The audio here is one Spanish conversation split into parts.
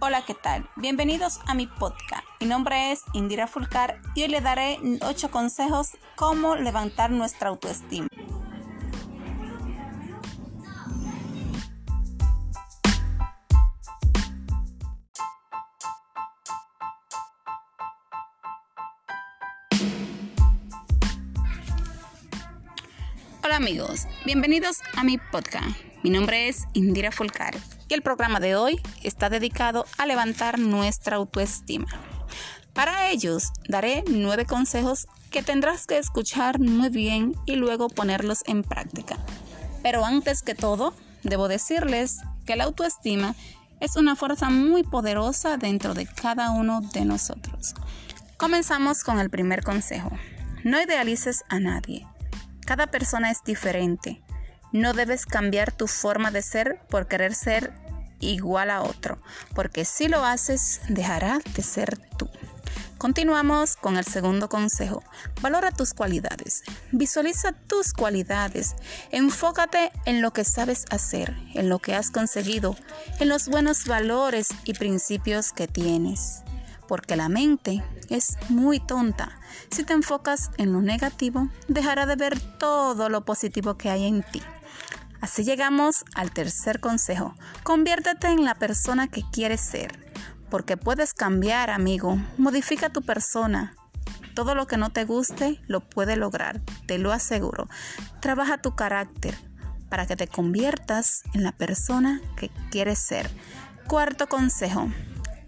Hola, ¿qué tal? Bienvenidos a mi podcast. Mi nombre es Indira Fulcar y hoy le daré 8 consejos cómo levantar nuestra autoestima. Hola amigos, bienvenidos a mi podcast. Mi nombre es Indira Fulcar y el programa de hoy está dedicado a levantar nuestra autoestima. Para ellos daré nueve consejos que tendrás que escuchar muy bien y luego ponerlos en práctica. Pero antes que todo, debo decirles que la autoestima es una fuerza muy poderosa dentro de cada uno de nosotros. Comenzamos con el primer consejo. No idealices a nadie. Cada persona es diferente. No debes cambiar tu forma de ser por querer ser igual a otro, porque si lo haces, dejará de ser tú. Continuamos con el segundo consejo. Valora tus cualidades. Visualiza tus cualidades. Enfócate en lo que sabes hacer, en lo que has conseguido, en los buenos valores y principios que tienes porque la mente es muy tonta. Si te enfocas en lo negativo, dejará de ver todo lo positivo que hay en ti. Así llegamos al tercer consejo. Conviértete en la persona que quieres ser, porque puedes cambiar, amigo. Modifica tu persona. Todo lo que no te guste lo puede lograr, te lo aseguro. Trabaja tu carácter para que te conviertas en la persona que quieres ser. Cuarto consejo,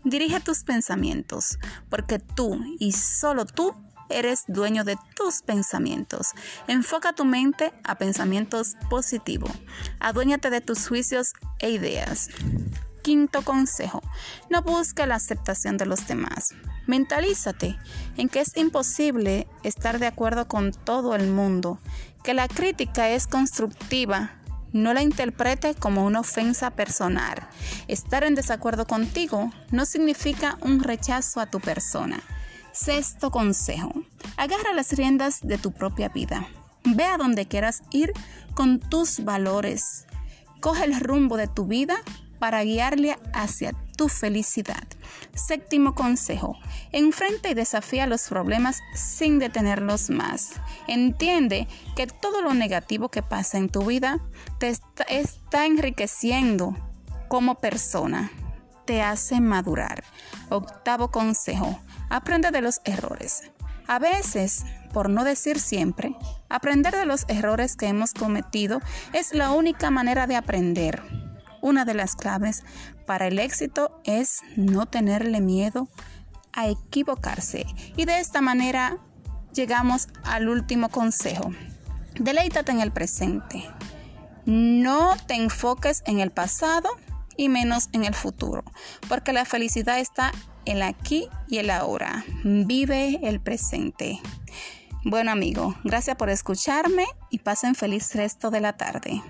Dirige tus pensamientos, porque tú y solo tú eres dueño de tus pensamientos. Enfoca tu mente a pensamientos positivos. Aduéñate de tus juicios e ideas. Quinto consejo, no busque la aceptación de los demás. Mentalízate en que es imposible estar de acuerdo con todo el mundo, que la crítica es constructiva no la interprete como una ofensa personal. Estar en desacuerdo contigo no significa un rechazo a tu persona. Sexto consejo. Agarra las riendas de tu propia vida. Ve a donde quieras ir con tus valores. Coge el rumbo de tu vida para guiarle hacia tu felicidad. Séptimo consejo. Enfrenta y desafía los problemas sin detenerlos más. Entiende que todo lo negativo que pasa en tu vida te está, enriqueciendo como persona. Te hace madurar. Octavo consejo. Aprende de los errores. A veces, por no decir siempre, aprender de los errores que hemos cometido es la única manera de aprender. Una de las claves para el éxito es no tenerle miedo a equivocarse. Y de esta manera llegamos al último consejo. Deleítate en el presente. No te enfoques en el pasado y menos en el futuro, porque la felicidad está el aquí y el ahora. Vive el presente. Bueno amigo, gracias por escucharme y pasen feliz resto de la tarde.